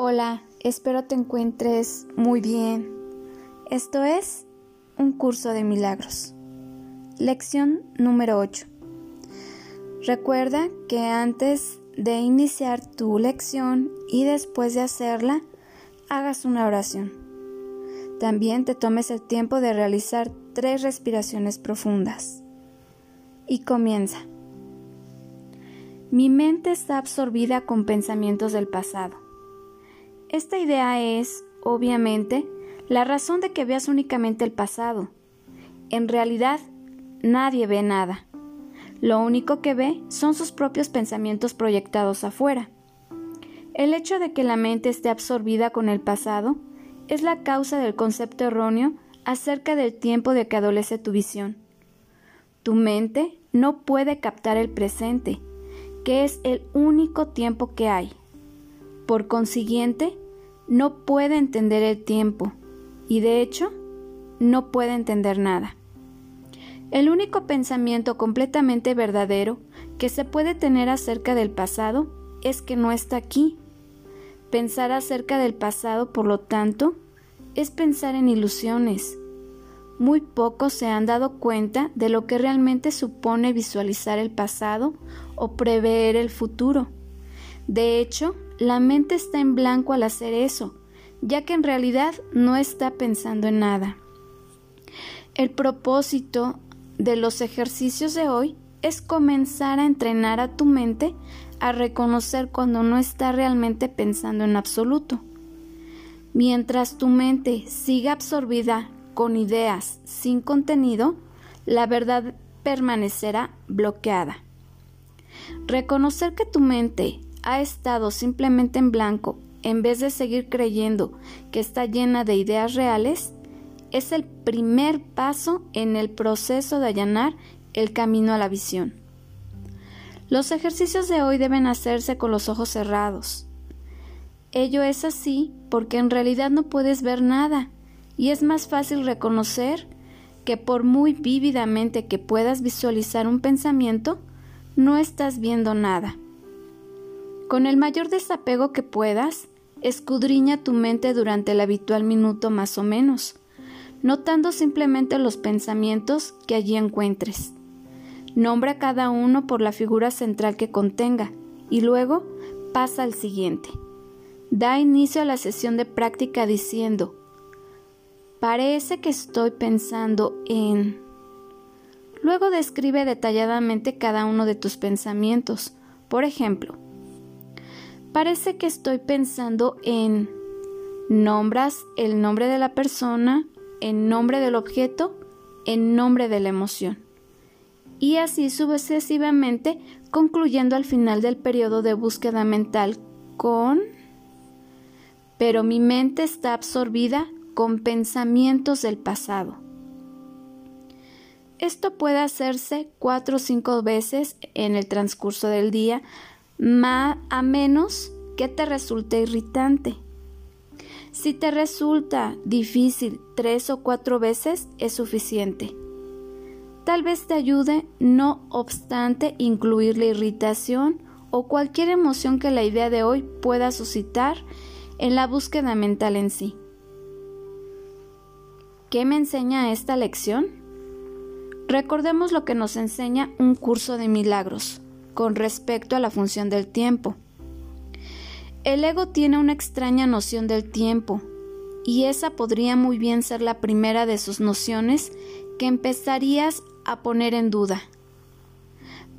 Hola, espero te encuentres muy bien. Esto es un curso de milagros. Lección número 8. Recuerda que antes de iniciar tu lección y después de hacerla, hagas una oración. También te tomes el tiempo de realizar tres respiraciones profundas. Y comienza. Mi mente está absorbida con pensamientos del pasado. Esta idea es, obviamente, la razón de que veas únicamente el pasado. En realidad, nadie ve nada. Lo único que ve son sus propios pensamientos proyectados afuera. El hecho de que la mente esté absorbida con el pasado es la causa del concepto erróneo acerca del tiempo de que adolece tu visión. Tu mente no puede captar el presente, que es el único tiempo que hay. Por consiguiente, no puede entender el tiempo y de hecho no puede entender nada. El único pensamiento completamente verdadero que se puede tener acerca del pasado es que no está aquí. Pensar acerca del pasado, por lo tanto, es pensar en ilusiones. Muy pocos se han dado cuenta de lo que realmente supone visualizar el pasado o prever el futuro. De hecho, la mente está en blanco al hacer eso, ya que en realidad no está pensando en nada. El propósito de los ejercicios de hoy es comenzar a entrenar a tu mente a reconocer cuando no está realmente pensando en absoluto. Mientras tu mente siga absorbida con ideas sin contenido, la verdad permanecerá bloqueada. Reconocer que tu mente ha estado simplemente en blanco en vez de seguir creyendo que está llena de ideas reales, es el primer paso en el proceso de allanar el camino a la visión. Los ejercicios de hoy deben hacerse con los ojos cerrados. Ello es así porque en realidad no puedes ver nada y es más fácil reconocer que por muy vívidamente que puedas visualizar un pensamiento, no estás viendo nada. Con el mayor desapego que puedas, escudriña tu mente durante el habitual minuto más o menos, notando simplemente los pensamientos que allí encuentres. Nombra cada uno por la figura central que contenga y luego pasa al siguiente. Da inicio a la sesión de práctica diciendo, parece que estoy pensando en... Luego describe detalladamente cada uno de tus pensamientos. Por ejemplo, Parece que estoy pensando en nombras el nombre de la persona, en nombre del objeto, en nombre de la emoción. Y así sucesivamente, concluyendo al final del periodo de búsqueda mental con... Pero mi mente está absorbida con pensamientos del pasado. Esto puede hacerse cuatro o cinco veces en el transcurso del día a menos que te resulte irritante. Si te resulta difícil tres o cuatro veces es suficiente. Tal vez te ayude, no obstante, incluir la irritación o cualquier emoción que la idea de hoy pueda suscitar en la búsqueda mental en sí. ¿Qué me enseña esta lección? Recordemos lo que nos enseña un curso de milagros con respecto a la función del tiempo. El ego tiene una extraña noción del tiempo, y esa podría muy bien ser la primera de sus nociones que empezarías a poner en duda.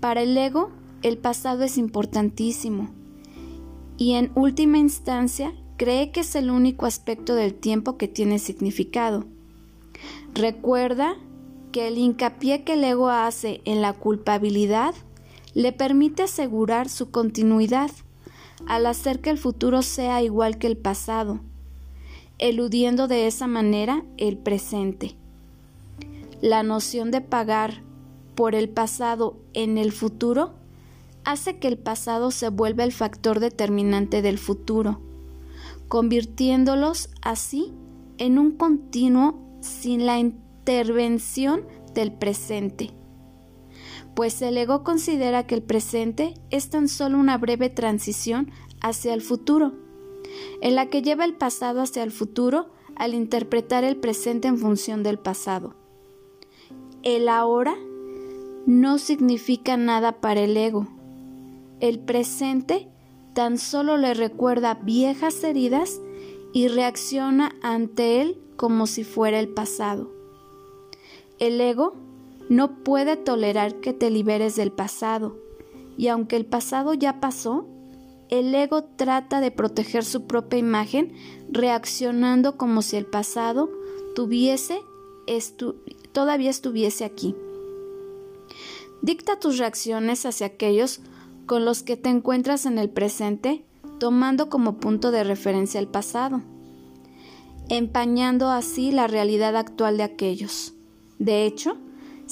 Para el ego, el pasado es importantísimo, y en última instancia cree que es el único aspecto del tiempo que tiene significado. Recuerda que el hincapié que el ego hace en la culpabilidad le permite asegurar su continuidad al hacer que el futuro sea igual que el pasado, eludiendo de esa manera el presente. La noción de pagar por el pasado en el futuro hace que el pasado se vuelva el factor determinante del futuro, convirtiéndolos así en un continuo sin la intervención del presente pues el ego considera que el presente es tan solo una breve transición hacia el futuro, en la que lleva el pasado hacia el futuro al interpretar el presente en función del pasado. El ahora no significa nada para el ego. El presente tan solo le recuerda viejas heridas y reacciona ante él como si fuera el pasado. El ego no puede tolerar que te liberes del pasado, y aunque el pasado ya pasó, el ego trata de proteger su propia imagen reaccionando como si el pasado tuviese todavía estuviese aquí. Dicta tus reacciones hacia aquellos con los que te encuentras en el presente, tomando como punto de referencia el pasado, empañando así la realidad actual de aquellos. De hecho,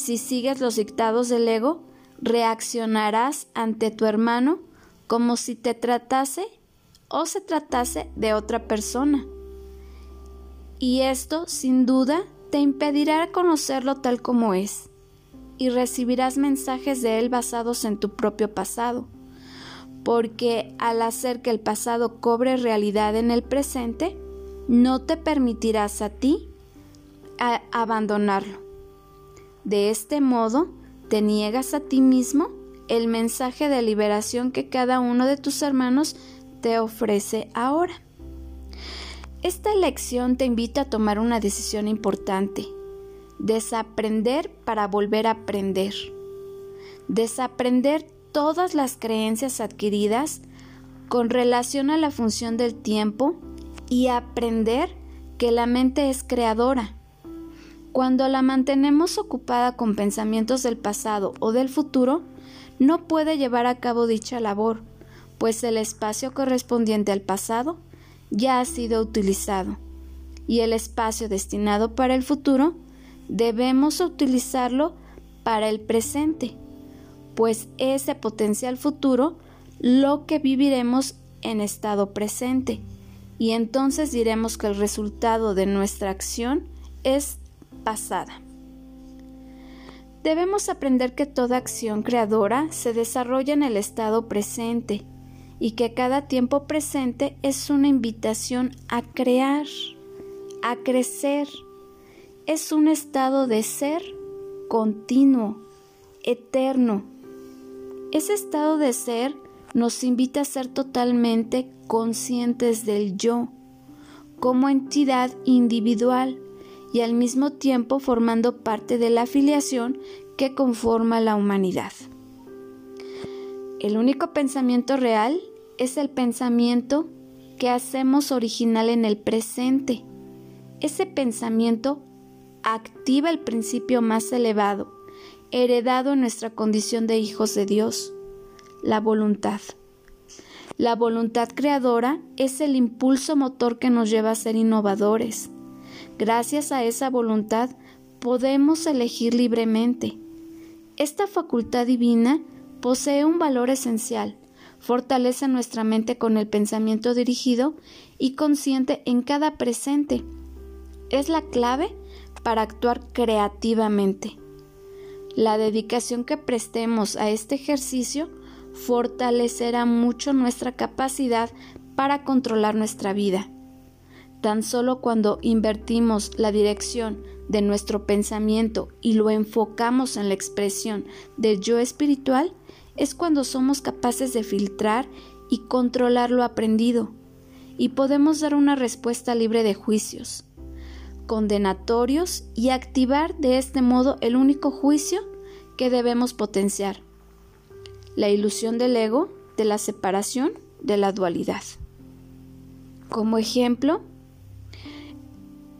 si sigues los dictados del ego, reaccionarás ante tu hermano como si te tratase o se tratase de otra persona. Y esto, sin duda, te impedirá conocerlo tal como es, y recibirás mensajes de él basados en tu propio pasado, porque al hacer que el pasado cobre realidad en el presente, no te permitirás a ti abandonarlo. De este modo, te niegas a ti mismo el mensaje de liberación que cada uno de tus hermanos te ofrece ahora. Esta lección te invita a tomar una decisión importante. Desaprender para volver a aprender. Desaprender todas las creencias adquiridas con relación a la función del tiempo y aprender que la mente es creadora cuando la mantenemos ocupada con pensamientos del pasado o del futuro, no puede llevar a cabo dicha labor, pues el espacio correspondiente al pasado ya ha sido utilizado y el espacio destinado para el futuro debemos utilizarlo para el presente, pues ese potencial futuro lo que viviremos en estado presente y entonces diremos que el resultado de nuestra acción es pasada. Debemos aprender que toda acción creadora se desarrolla en el estado presente y que cada tiempo presente es una invitación a crear, a crecer. Es un estado de ser continuo, eterno. Ese estado de ser nos invita a ser totalmente conscientes del yo como entidad individual y al mismo tiempo formando parte de la afiliación que conforma la humanidad. El único pensamiento real es el pensamiento que hacemos original en el presente. Ese pensamiento activa el principio más elevado, heredado en nuestra condición de hijos de Dios, la voluntad. La voluntad creadora es el impulso motor que nos lleva a ser innovadores, Gracias a esa voluntad podemos elegir libremente. Esta facultad divina posee un valor esencial, fortalece nuestra mente con el pensamiento dirigido y consciente en cada presente. Es la clave para actuar creativamente. La dedicación que prestemos a este ejercicio fortalecerá mucho nuestra capacidad para controlar nuestra vida. Tan solo cuando invertimos la dirección de nuestro pensamiento y lo enfocamos en la expresión del yo espiritual, es cuando somos capaces de filtrar y controlar lo aprendido, y podemos dar una respuesta libre de juicios, condenatorios y activar de este modo el único juicio que debemos potenciar, la ilusión del ego, de la separación, de la dualidad. Como ejemplo,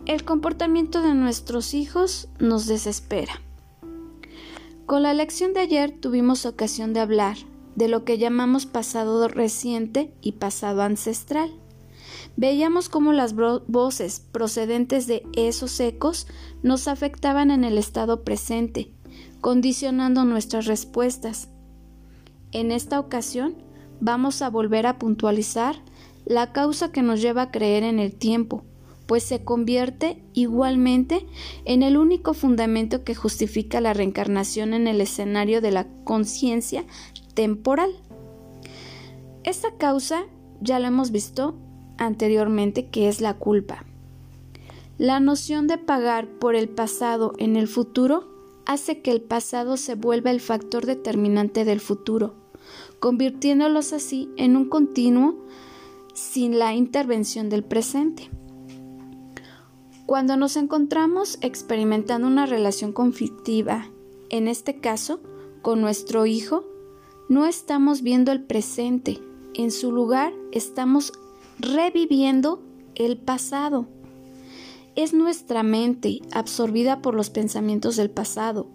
el comportamiento de nuestros hijos nos desespera. Con la lección de ayer tuvimos ocasión de hablar de lo que llamamos pasado reciente y pasado ancestral. Veíamos cómo las voces procedentes de esos ecos nos afectaban en el estado presente, condicionando nuestras respuestas. En esta ocasión vamos a volver a puntualizar la causa que nos lleva a creer en el tiempo, pues se convierte igualmente en el único fundamento que justifica la reencarnación en el escenario de la conciencia temporal. Esta causa, ya lo hemos visto anteriormente, que es la culpa. La noción de pagar por el pasado en el futuro hace que el pasado se vuelva el factor determinante del futuro, convirtiéndolos así en un continuo sin la intervención del presente. Cuando nos encontramos experimentando una relación conflictiva, en este caso con nuestro hijo, no estamos viendo el presente, en su lugar estamos reviviendo el pasado. Es nuestra mente, absorbida por los pensamientos del pasado,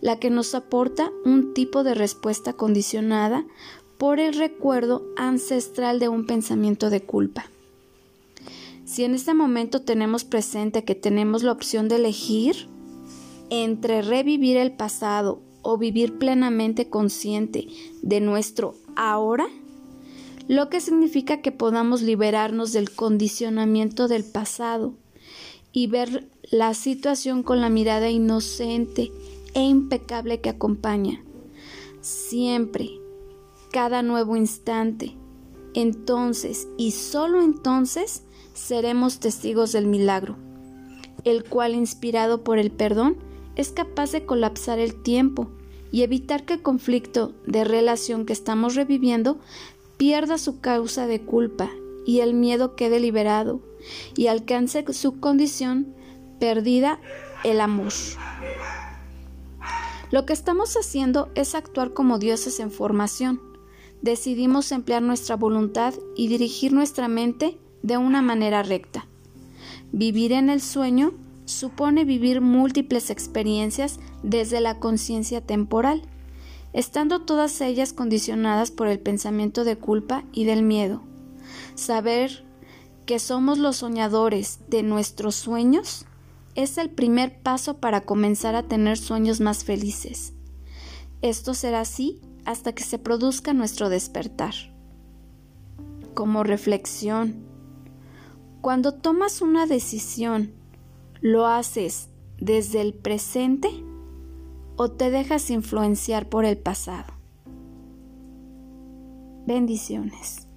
la que nos aporta un tipo de respuesta condicionada por el recuerdo ancestral de un pensamiento de culpa. Si en este momento tenemos presente que tenemos la opción de elegir entre revivir el pasado o vivir plenamente consciente de nuestro ahora, lo que significa que podamos liberarnos del condicionamiento del pasado y ver la situación con la mirada inocente e impecable que acompaña. Siempre, cada nuevo instante. Entonces y solo entonces seremos testigos del milagro, el cual, inspirado por el perdón, es capaz de colapsar el tiempo y evitar que el conflicto de relación que estamos reviviendo pierda su causa de culpa y el miedo quede liberado y alcance su condición perdida el amor. Lo que estamos haciendo es actuar como dioses en formación. Decidimos emplear nuestra voluntad y dirigir nuestra mente de una manera recta. Vivir en el sueño supone vivir múltiples experiencias desde la conciencia temporal estando todas ellas condicionadas por el pensamiento de culpa y del miedo. Saber que somos los soñadores de nuestros sueños es el primer paso para comenzar a tener sueños más felices. Esto será así hasta que se produzca nuestro despertar. Como reflexión, cuando tomas una decisión, ¿lo haces desde el presente o te dejas influenciar por el pasado. Bendiciones.